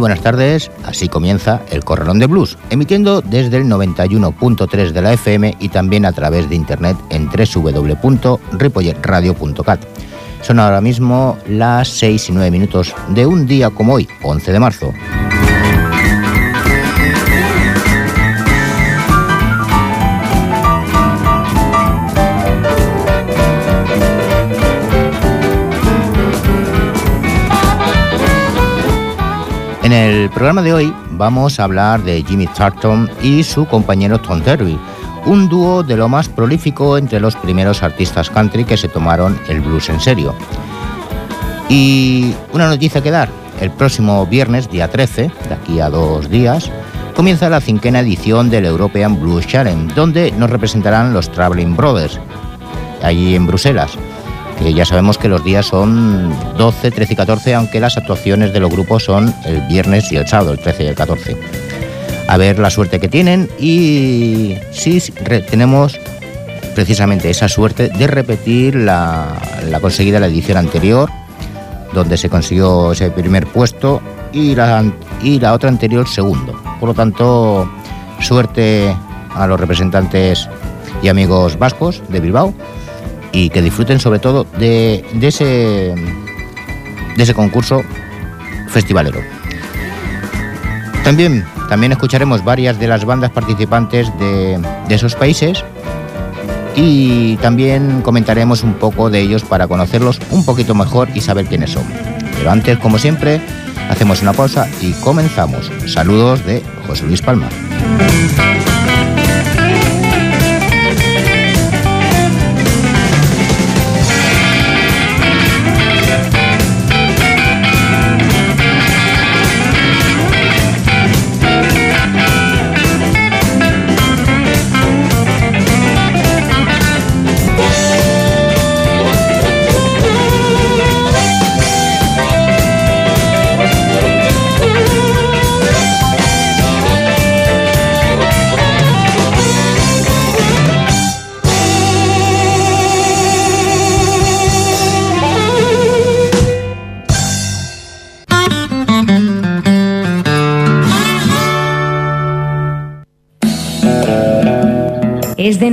Buenas tardes, así comienza el Corralón de Blues, emitiendo desde el 91.3 de la FM y también a través de internet en www.ripolletradio.cat. Son ahora mismo las 6 y 9 minutos de un día como hoy, 11 de marzo. En el programa de hoy vamos a hablar de Jimmy Charlton y su compañero Tom Terry, un dúo de lo más prolífico entre los primeros artistas country que se tomaron el blues en serio. Y una noticia que dar, el próximo viernes, día 13, de aquí a dos días, comienza la cinquena edición del European Blues Challenge, donde nos representarán los Traveling Brothers, allí en Bruselas ya sabemos que los días son 12, 13 y 14, aunque las actuaciones de los grupos son el viernes y el sábado, el 13 y el 14. A ver la suerte que tienen y si tenemos precisamente esa suerte de repetir la, conseguida en la edición anterior, donde se consiguió ese primer puesto y la, y la otra anterior segundo. Por lo tanto, suerte a los representantes y amigos vascos de Bilbao y que disfruten sobre todo de, ese, de ese concurso festivalero. También, también escucharemos varias de las bandas participantes de, de esos países y también comentaremos un poco de ellos para conocerlos un poquito mejor y saber quiénes son. Pero antes, como siempre, hacemos una pausa y comenzamos. Saludos de José Luis Palma.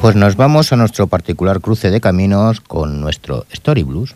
Pues nos vamos a nuestro particular cruce de caminos con nuestro Story Blues.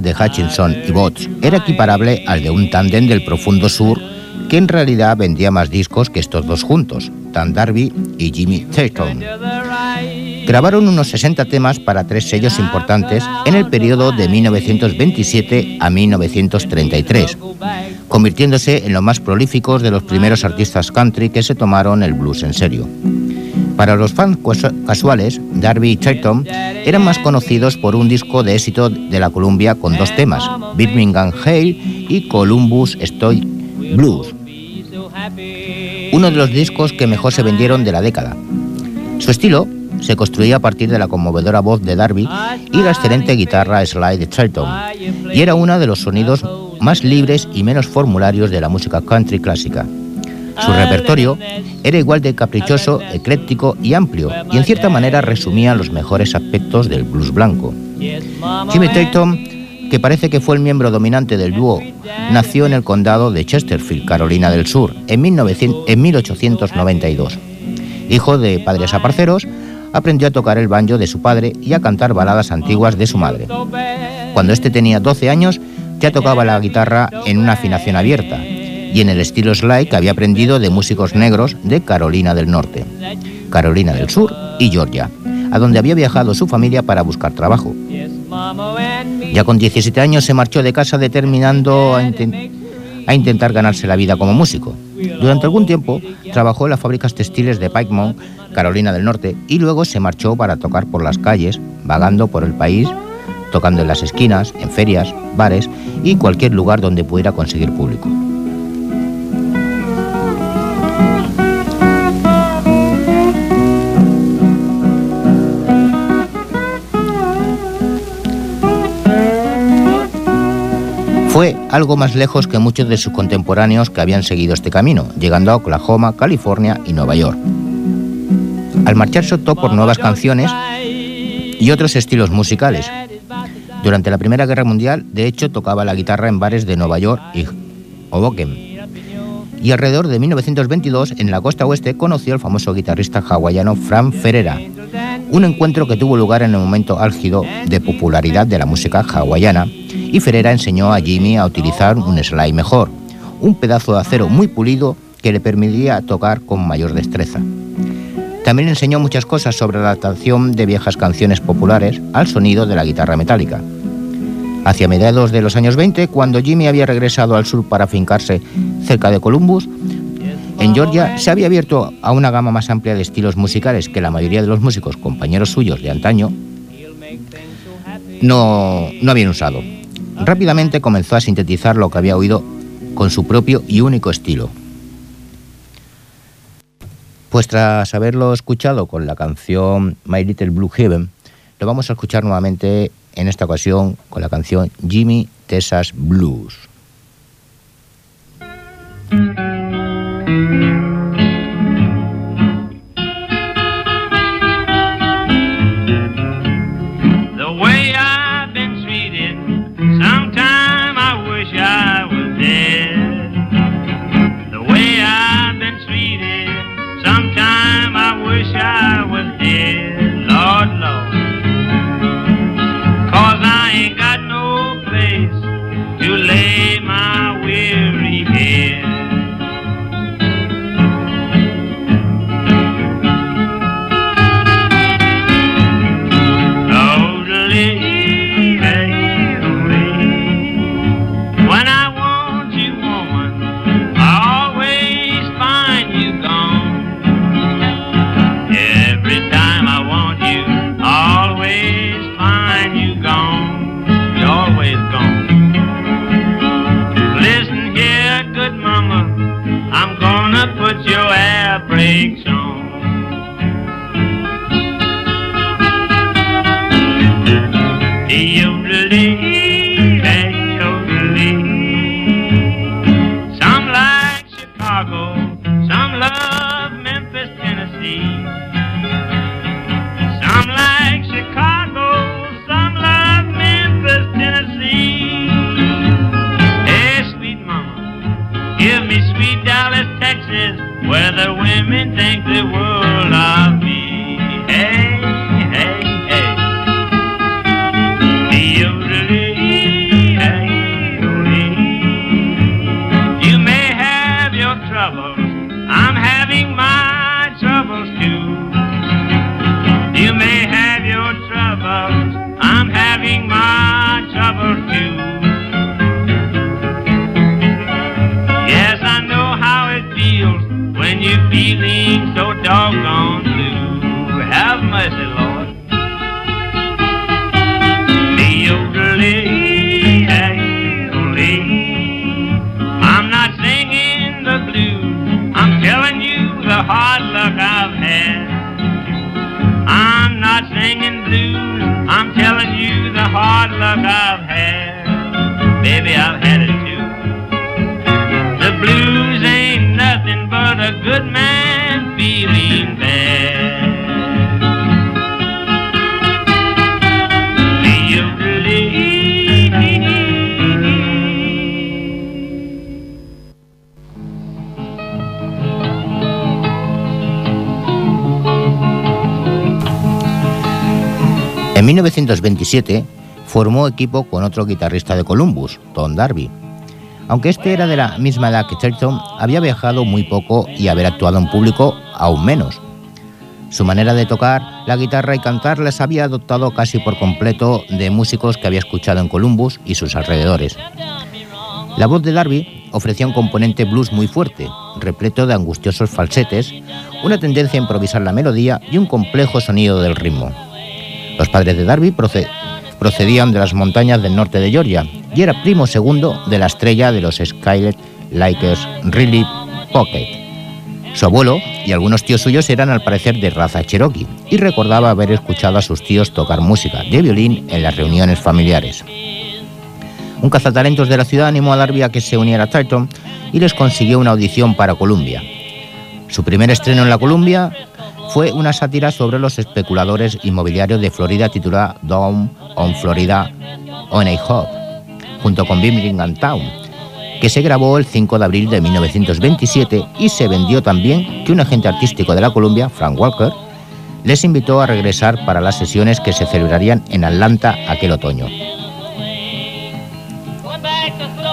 De Hutchinson y Botts era equiparable al de un tándem del profundo sur que en realidad vendía más discos que estos dos juntos, Tan Darby y Jimmy Tatum. Grabaron unos 60 temas para tres sellos importantes en el periodo de 1927 a 1933, convirtiéndose en los más prolíficos de los primeros artistas country que se tomaron el blues en serio. Para los fans casuales, Darby y Chayton eran más conocidos por un disco de éxito de la Columbia con dos temas, Birmingham Hale y Columbus Stoy Blues, uno de los discos que mejor se vendieron de la década. Su estilo se construía a partir de la conmovedora voz de Darby y la excelente guitarra slide de Charlton, y era uno de los sonidos más libres y menos formularios de la música country clásica. Su repertorio era igual de caprichoso, ecléctico y amplio, y en cierta manera resumía los mejores aspectos del blues blanco. Jimmy Tatum, que parece que fue el miembro dominante del dúo, nació en el condado de Chesterfield, Carolina del Sur, en, 1892. Hijo de padres aparceros, aprendió a tocar el banjo de su padre y a cantar baladas antiguas de su madre. Cuando este tenía 12 años, ya tocaba la guitarra en una afinación abierta y en el estilo slide que había aprendido de músicos negros de Carolina del Norte, Carolina del Sur y Georgia, a donde había viajado su familia para buscar trabajo. Ya con 17 años se marchó de casa determinando a, intentar ganarse la vida como músico. Durante algún tiempo trabajó en las fábricas textiles de Pikemont, Carolina del Norte, y luego se marchó para tocar por las calles, vagando por el país, tocando en las esquinas, en ferias, bares y cualquier lugar donde pudiera conseguir público. Algo más lejos que muchos de sus contemporáneos que habían seguido este camino, llegando a Oklahoma, California y Nueva York. Al marcharse optó por nuevas canciones y otros estilos musicales. Durante la Primera Guerra Mundial, de hecho, tocaba la guitarra en bares de Nueva York y Hoboken. Y alrededor de 1922, en la costa oeste, conoció al famoso guitarrista hawaiano Fran Ferreira, un encuentro que tuvo lugar en el momento álgido de popularidad de la música hawaiana y Ferreira enseñó a Jimmy a utilizar un slide mejor, un pedazo de acero muy pulido que le permitía tocar con mayor destreza. También enseñó muchas cosas sobre la adaptación de viejas canciones populares al sonido de la guitarra metálica. Hacia mediados de los años 20, cuando Jimmy había regresado al sur para fincarse cerca de Columbus, en Georgia se había abierto a una gama más amplia de estilos musicales que la mayoría de los músicos compañeros suyos de antaño no, no habían usado. Rápidamente comenzó a sintetizar lo que había oído con su propio y único estilo. Pues tras haberlo escuchado con la canción My Little Blue Heaven, lo vamos a escuchar nuevamente en esta ocasión con la canción Jimmy Texas Blues. 1927 formó equipo con otro guitarrista de Columbus, Tom Darby. Aunque este era de la misma edad que Churchill, había viajado muy poco y haber actuado en público aún menos. Su manera de tocar la guitarra y cantar les había adoptado casi por completo de músicos que había escuchado en Columbus y sus alrededores. La voz de Darby ofrecía un componente blues muy fuerte, repleto de angustiosos falsetes, una tendencia a improvisar la melodía y un complejo sonido del ritmo. Los padres de Darby procedían de las montañas del norte de Georgia y era primo segundo de la estrella de los Skylet Lakers Riley Pocket. Su abuelo y algunos tíos suyos eran al parecer de raza cherokee y recordaba haber escuchado a sus tíos tocar música de violín en las reuniones familiares. Un cazatalentos de la ciudad animó a Darby a que se uniera a Titan y les consiguió una audición para Columbia. Su primer estreno en la Columbia fue una sátira sobre los especuladores inmobiliarios de Florida titulada Down on Florida on a Hop, junto con Birmingham Town, que se grabó el 5 de abril de 1927 y se vendió también que un agente artístico de la Columbia, Frank Walker, les invitó a regresar para las sesiones que se celebrarían en Atlanta aquel otoño.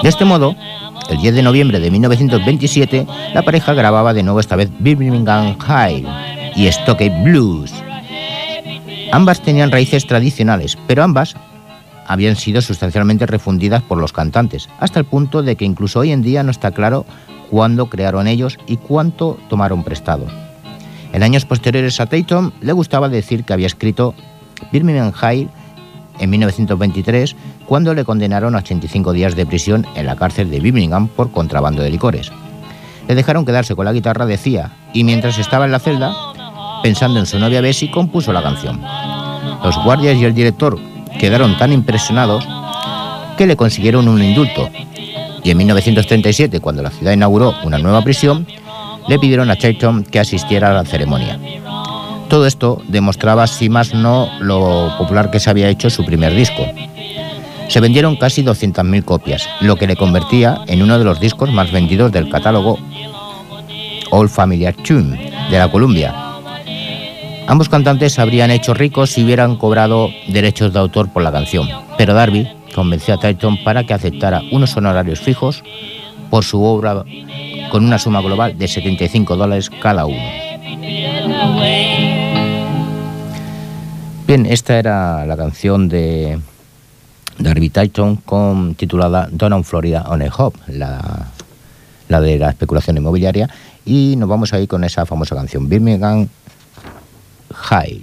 De este modo, el 10 de noviembre de 1927, la pareja grababa de nuevo esta vez Birmingham High y Stockade Blues. Ambas tenían raíces tradicionales, pero ambas habían sido sustancialmente refundidas por los cantantes, hasta el punto de que incluso hoy en día no está claro cuándo crearon ellos y cuánto tomaron prestado. En años posteriores a Tatum le gustaba decir que había escrito Birmingham High en 1923 cuando le condenaron a 85 días de prisión en la cárcel de Birmingham por contrabando de licores. Le dejaron quedarse con la guitarra, decía, y mientras estaba en la celda, pensando en su novia Bessie, compuso la canción. Los guardias y el director quedaron tan impresionados que le consiguieron un indulto. Y en 1937, cuando la ciudad inauguró una nueva prisión, le pidieron a Chayton que asistiera a la ceremonia. Todo esto demostraba, si más no, lo popular que se había hecho su primer disco. Se vendieron casi 200.000 copias, lo que le convertía en uno de los discos más vendidos del catálogo All Familiar Tune de la Columbia. Ambos cantantes se habrían hecho ricos si hubieran cobrado derechos de autor por la canción, pero Darby convenció a Titan para que aceptara unos honorarios fijos por su obra con una suma global de 75 dólares cada uno. Bien, esta era la canción de Darby Titan con, titulada Down Florida on a Hop, la, la de la especulación inmobiliaria, y nos vamos a ir con esa famosa canción, Birmingham High.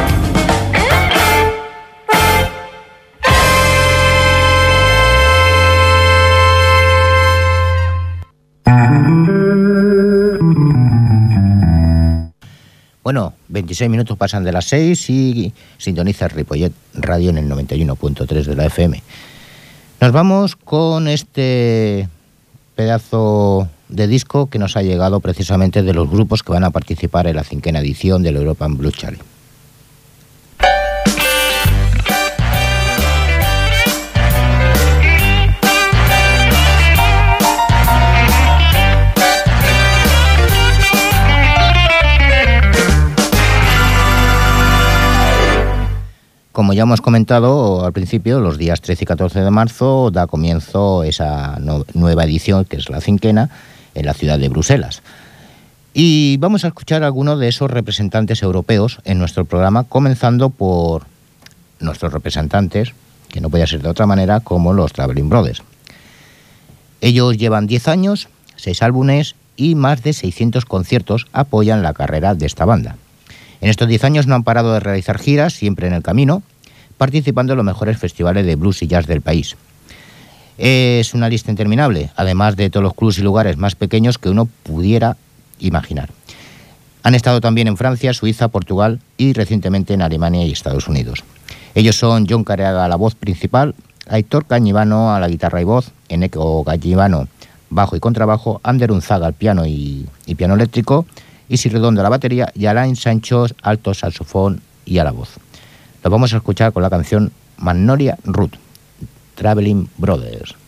Bueno, 26 minutos pasan de las 6 y sintoniza Ripollet Radio en el 91.3 de la FM. Nos vamos con este pedazo de disco que nos ha llegado precisamente de los grupos que van a participar en la cinquena edición del European Blue Challenge. Como ya hemos comentado al principio, los días 13 y 14 de marzo da comienzo esa nueva edición, que es la cinquena, en la ciudad de Bruselas. Y vamos a escuchar a algunos de esos representantes europeos en nuestro programa, comenzando por nuestros representantes, que no podía ser de otra manera, como los Traveling Brothers. Ellos llevan 10 años, 6 álbumes y más de 600 conciertos apoyan la carrera de esta banda. En estos 10 años no han parado de realizar giras, siempre en el camino, participando en los mejores festivales de blues y jazz del país. Es una lista interminable, además de todos los clubs y lugares más pequeños que uno pudiera imaginar. Han estado también en Francia, Suiza, Portugal y recientemente en Alemania y Estados Unidos. Ellos son John Careaga a la voz principal, Aitor Cañivano a la guitarra y voz, Eneco Gallivano bajo y contrabajo, Ander Unzaga al piano y, y piano eléctrico, Isi Redondo a la batería y Alain Sancho alto saxofón y a la voz. Lo vamos a escuchar con la canción Magnolia Root, Traveling Brothers.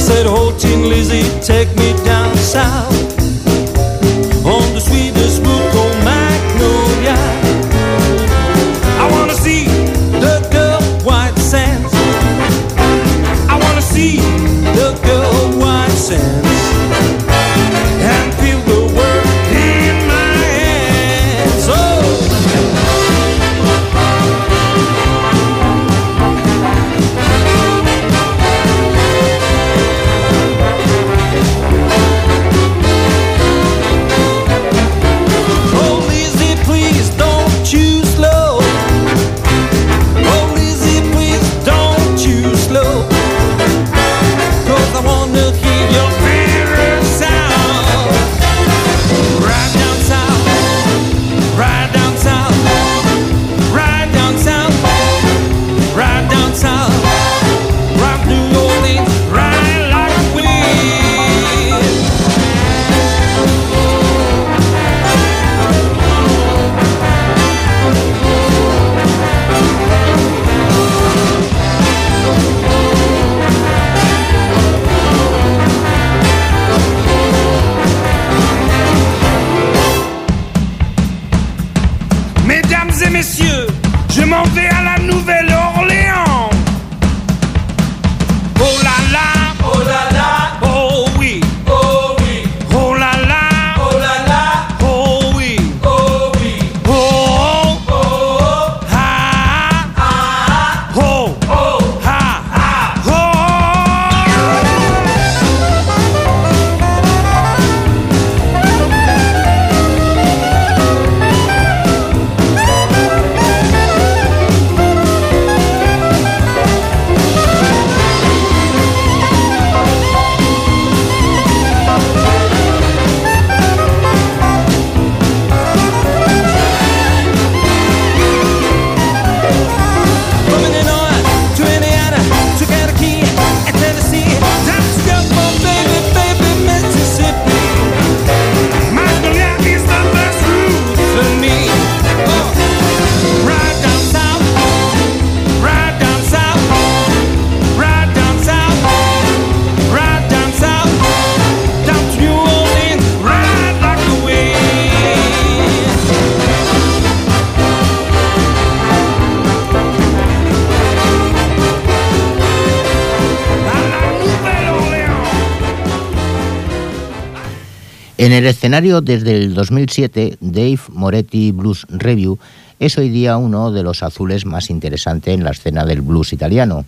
Said, Oh, Tin Lizzie, take me down south En el escenario desde el 2007, Dave Moretti Blues Review es hoy día uno de los azules más interesante en la escena del blues italiano.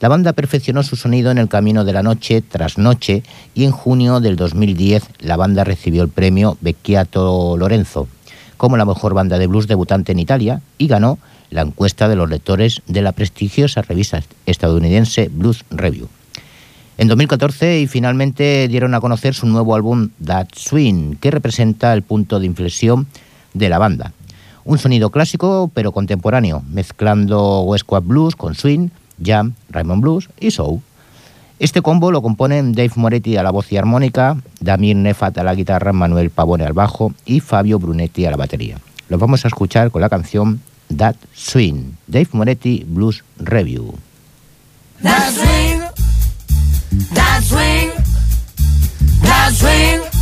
La banda perfeccionó su sonido en El Camino de la Noche tras Noche y en junio del 2010 la banda recibió el premio Becchiato Lorenzo como la mejor banda de blues debutante en Italia y ganó la encuesta de los lectores de la prestigiosa revista estadounidense Blues Review. En 2014 y finalmente dieron a conocer su nuevo álbum That Swing, que representa el punto de inflexión de la banda. Un sonido clásico pero contemporáneo, mezclando West Coast Blues con swing, jam, Raymond Blues y soul. Este combo lo componen Dave Moretti a la voz y armónica, Damir Nefat a la guitarra, Manuel Pavone al bajo y Fabio Brunetti a la batería. Los vamos a escuchar con la canción That Swing, Dave Moretti Blues Review. That swing, that swing.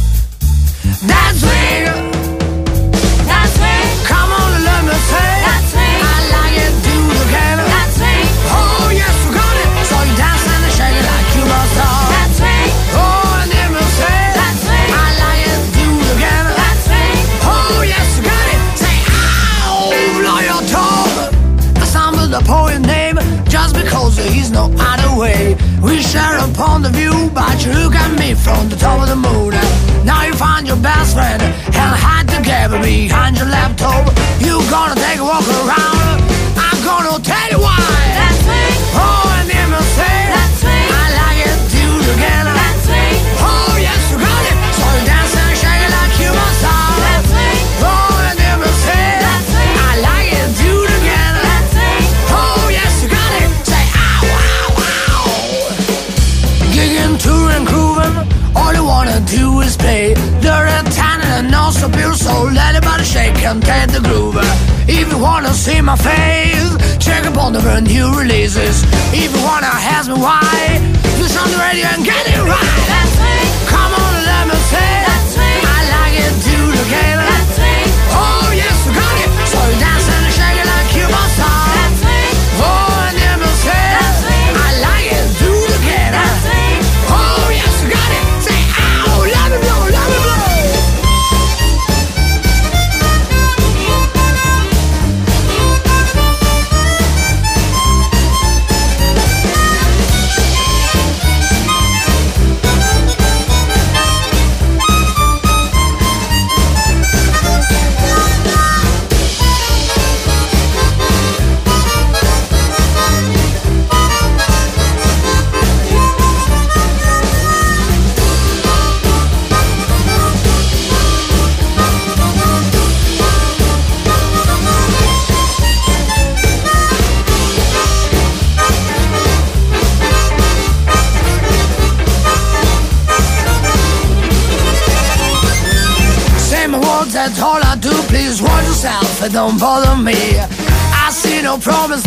don't bother me. I see no promise.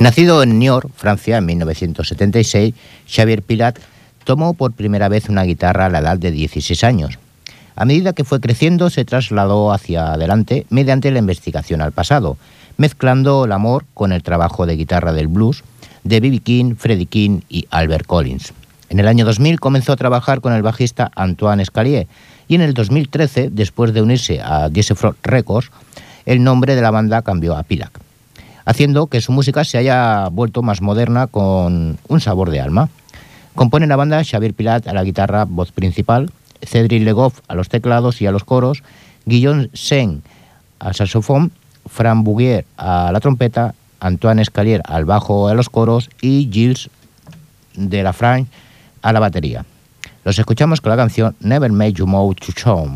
Nacido en Niort, Francia, en 1976, Xavier Pilat tomó por primera vez una guitarra a la edad de 16 años. A medida que fue creciendo, se trasladó hacia adelante mediante la investigación al pasado, mezclando el amor con el trabajo de guitarra del blues de B.B. King, Freddie King y Albert Collins. En el año 2000 comenzó a trabajar con el bajista Antoine Escalier y en el 2013, después de unirse a Diesefrot Records, el nombre de la banda cambió a Pilac haciendo que su música se haya vuelto más moderna con un sabor de alma. Compone la banda Xavier Pilat a la guitarra, voz principal, Cedric Legoff a los teclados y a los coros, Guillaume Sen al saxofón, Fran Bouguier a la trompeta, Antoine Escalier al bajo a los coros y Gilles de la Frange a la batería. Los escuchamos con la canción Never Made You Move to Show.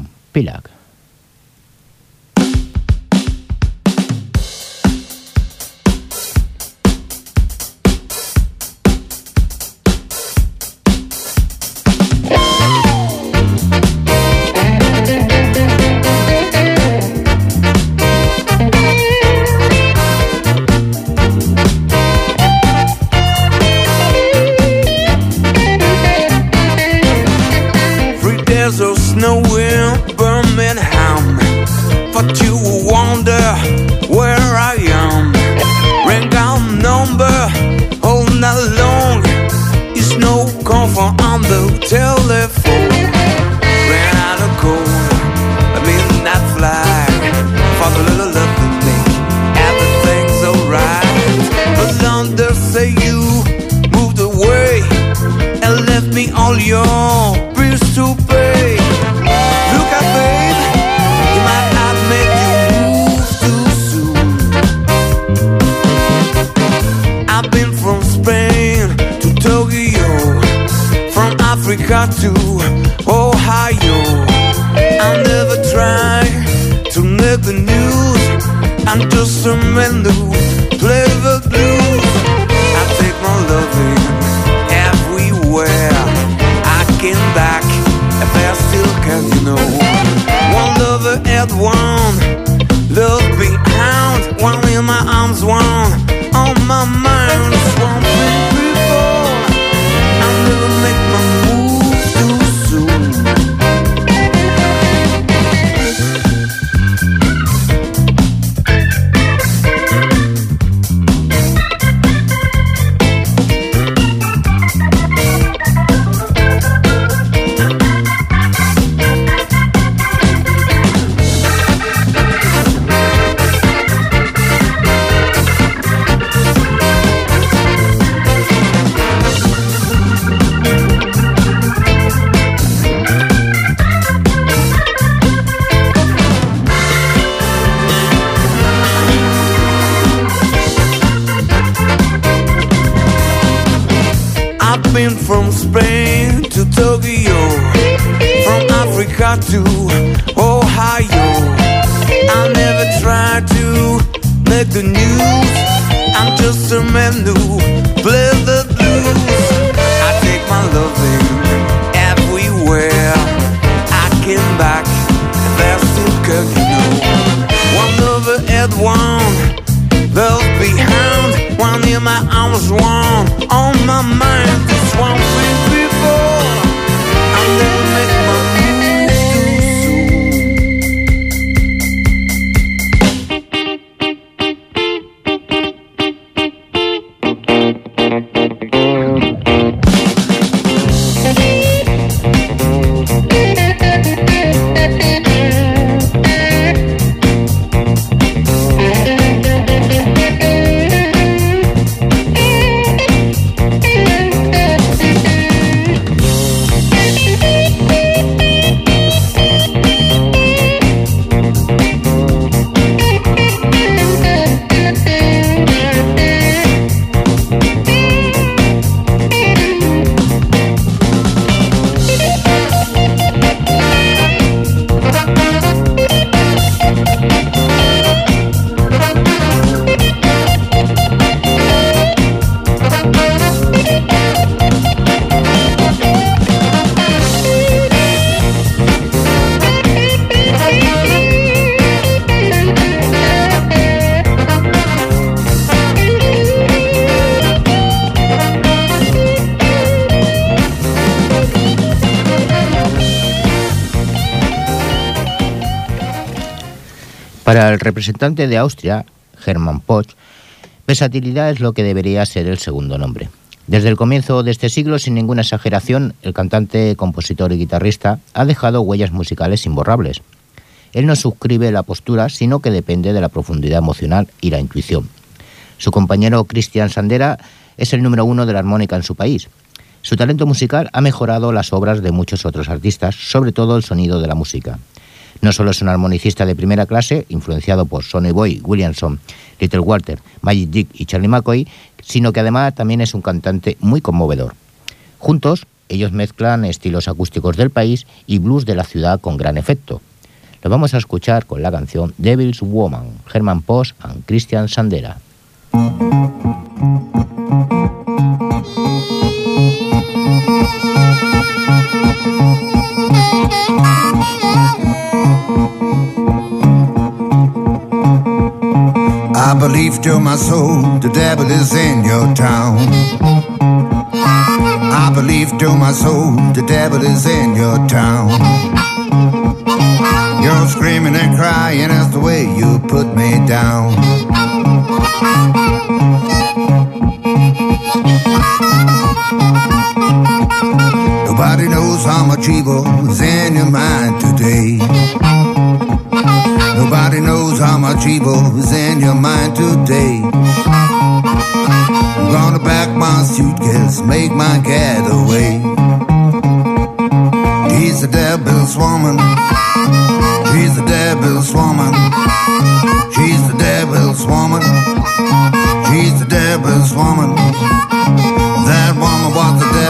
there still can you know One lover at one. Love beyond One in my arms, one. Para el representante de Austria, Hermann Poch, versatilidad es lo que debería ser el segundo nombre. Desde el comienzo de este siglo, sin ninguna exageración, el cantante, compositor y guitarrista ha dejado huellas musicales imborrables. Él no suscribe la postura, sino que depende de la profundidad emocional y la intuición. Su compañero Christian Sandera es el número uno de la armónica en su país. Su talento musical ha mejorado las obras de muchos otros artistas, sobre todo el sonido de la música. No solo es un armonicista de primera clase, influenciado por Sonny Boy, Williamson, Little Walter, Magic Dick y Charlie McCoy, sino que además también es un cantante muy conmovedor. Juntos, ellos mezclan estilos acústicos del país y blues de la ciudad con gran efecto. Lo vamos a escuchar con la canción Devil's Woman, Herman Post y Christian Sandera. I believe to my soul the devil is in your town. I believe to my soul the devil is in your town. You're screaming and crying as the way you put me down. Nobody knows how much evil is in your mind today. Nobody knows how much evil is in your mind today. I'm gonna pack my suitcase, make my getaway. He's the devil's woman. She's the devil's woman. She's the devil's woman. She's the devil's woman. That woman was the devil.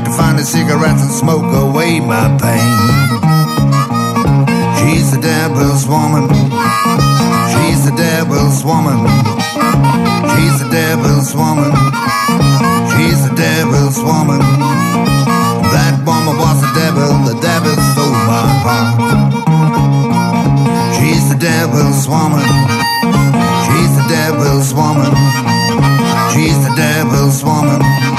Night to find a cigarette and smoke away my pain. She's the devil's woman. She's the devil's woman. She's the devil's woman. She's the devil's woman. That woman was the devil, the devil stole my heart. She's the devil's woman. She's the devil's woman. She's the devil's woman.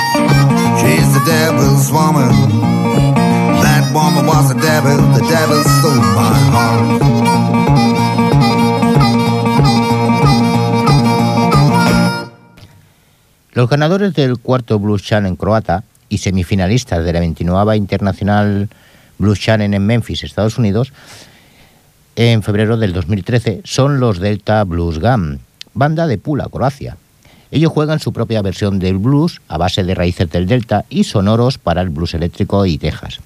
Los ganadores del cuarto Blues Challenge croata y semifinalistas de la 29 Internacional Blues Challenge en Memphis, Estados Unidos, en febrero del 2013, son los Delta Blues Gam, banda de Pula, Croacia. Ellos juegan su propia versión del blues a base de raíces del Delta y sonoros para el blues eléctrico y Texas.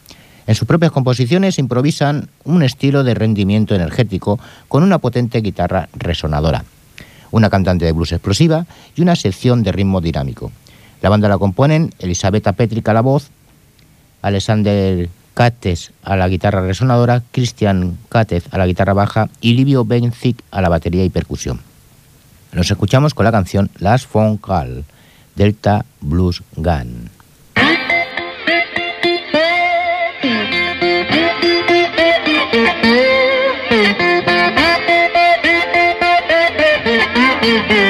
En sus propias composiciones improvisan un estilo de rendimiento energético con una potente guitarra resonadora, una cantante de blues explosiva y una sección de ritmo dinámico. La banda la componen Elisabetta Petric a la voz, Alexander Cates a la guitarra resonadora, Christian Catez a la guitarra baja y Livio Benzik a la batería y percusión. Nos escuchamos con la canción Last Phone Call, Delta Blues Gun.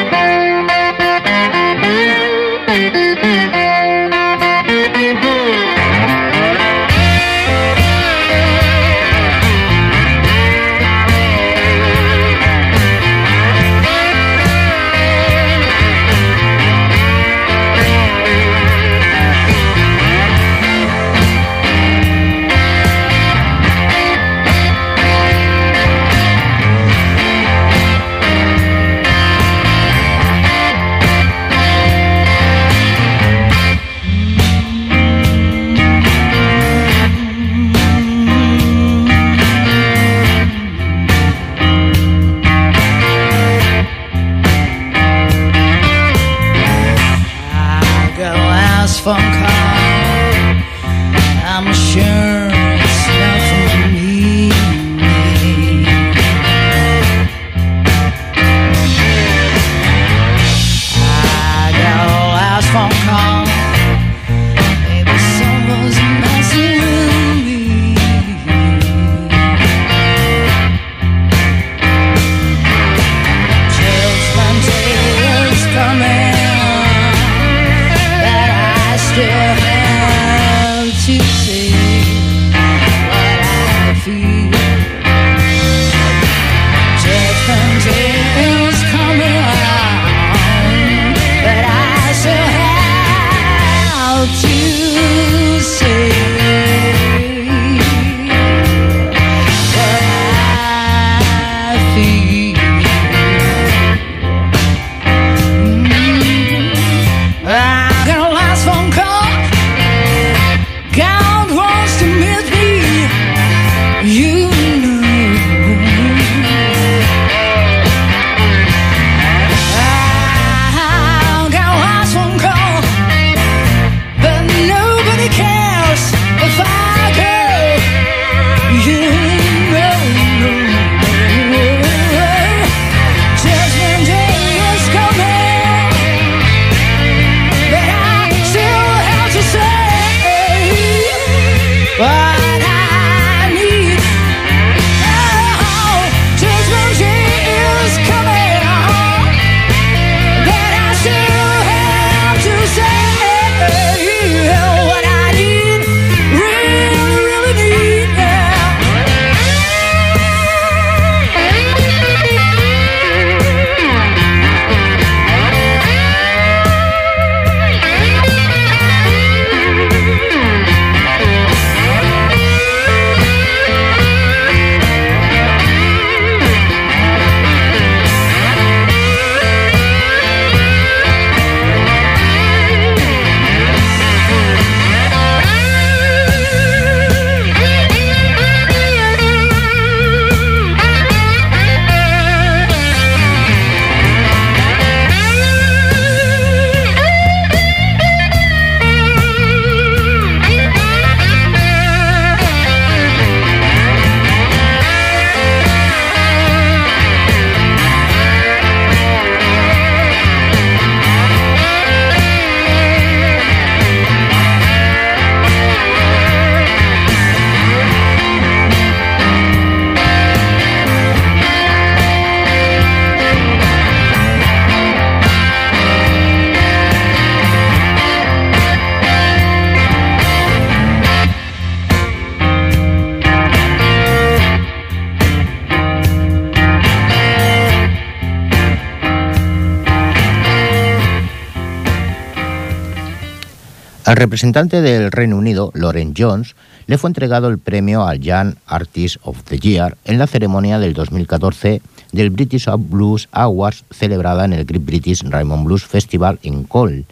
Al representante del Reino Unido, Lauren Jones, le fue entregado el premio al Young Artist of the Year en la ceremonia del 2014 del British Blues Awards celebrada en el Great British Raymond Blues Festival en Cole,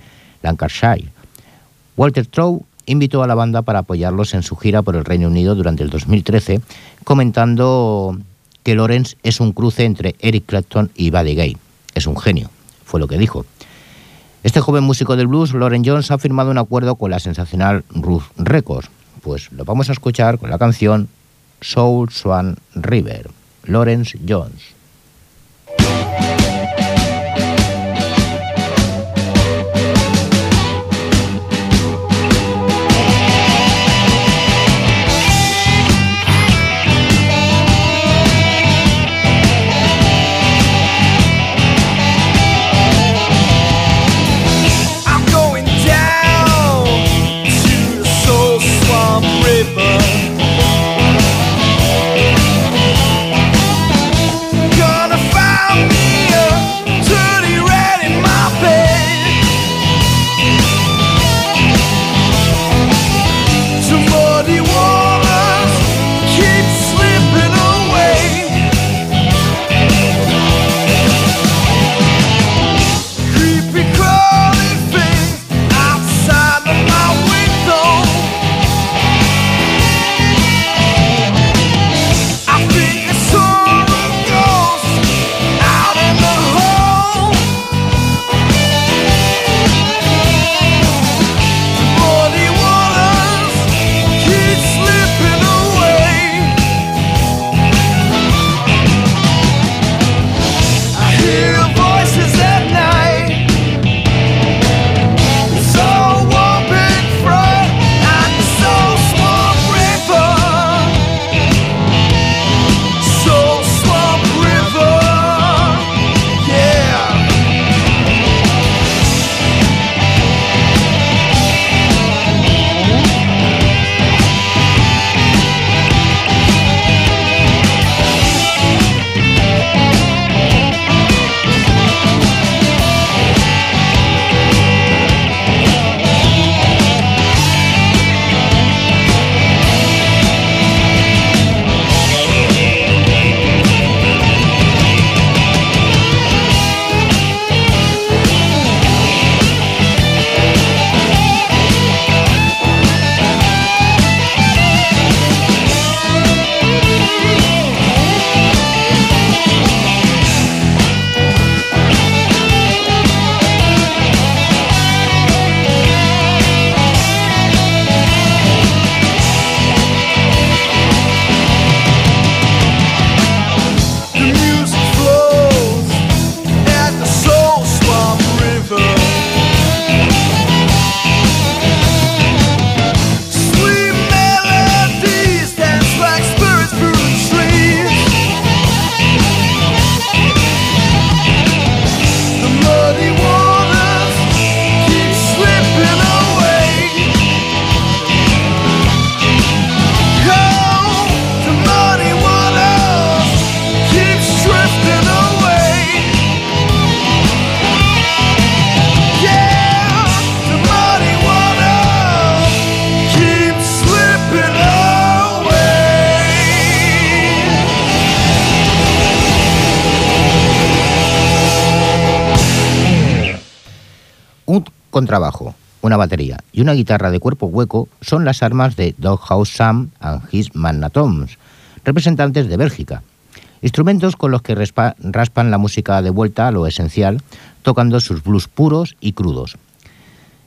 Lancashire. Walter Trow invitó a la banda para apoyarlos en su gira por el Reino Unido durante el 2013, comentando que Lawrence es un cruce entre Eric Clapton y Buddy Gay. Es un genio, fue lo que dijo. Este joven músico del blues, Lauren Jones, ha firmado un acuerdo con la sensacional Ruth Records. Pues lo vamos a escuchar con la canción Soul Swan River, Lawrence Jones. Contrabajo, una batería y una guitarra de cuerpo hueco son las armas de Doghouse Sam and His Magnatoms, representantes de Bélgica. Instrumentos con los que raspan la música de vuelta a lo esencial, tocando sus blues puros y crudos.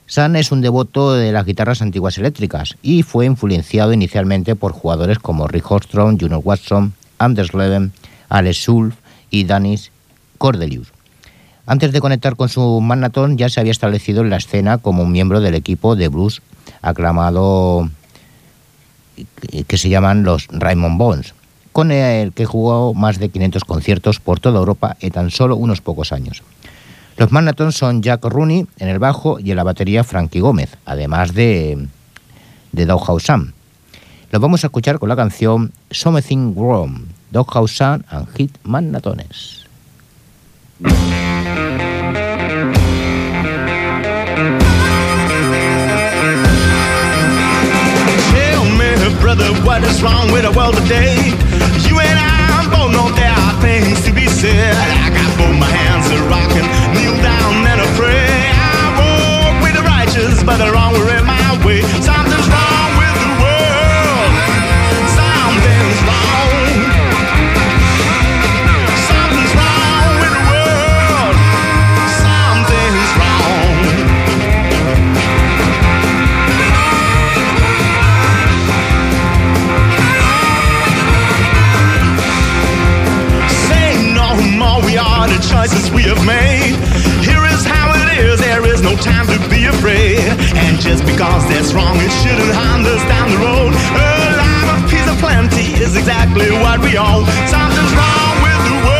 Sam es un devoto de las guitarras antiguas eléctricas y fue influenciado inicialmente por jugadores como Rick Horstrom, Junior Watson, Anders Leven, Alex Schulz y Danis Cordelius. Antes de conectar con su Magnaton ya se había establecido en la escena como un miembro del equipo de blues aclamado que- que se llaman los Raymond Bones, con el que jugó más de 500 conciertos por toda Europa en tan solo unos pocos años. Los Magnatons son Jack Rooney en el bajo y en la batería Frankie Gómez, además de, de Doghouse Sam. Los vamos a escuchar con la canción Something Wrong, Doghouse Sam and Hit Magnatones. Tell me, brother, what is wrong with the world today? You and I both know there are things to be said. I got both my hands are rocking, kneel down and I pray. I walk with the righteous, but the wrong were in my way. Something's wrong just because that's wrong, it shouldn't harm us down the road. A life of peace and plenty is exactly what we own. Something's wrong with the world.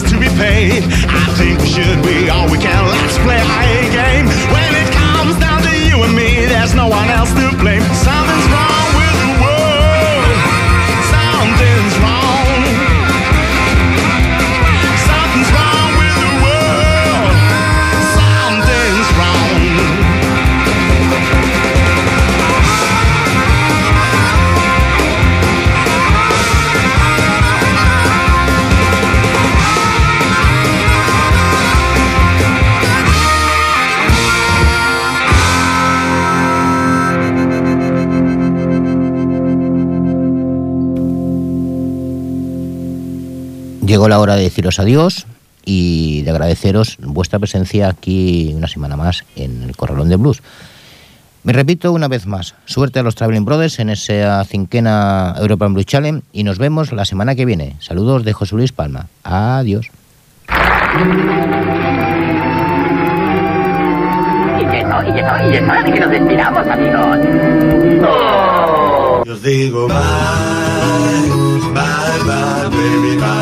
To be paid. I think we should, be all we can. Let's play A game. When it comes down to you and me, there's no one else to blame. Something's Llegó la hora de deciros adiós y de agradeceros vuestra presencia aquí una semana más en el Corralón de Blues. Me repito una vez más, suerte a los Traveling Brothers en esa cinquena European Blues Challenge y nos vemos la semana que viene. Saludos de José Luis Palma. Adiós. Y que no, y que no, y es hora de que nos despidamos, amigos. Yo digo bye, bye, bye, baby, bye, bye.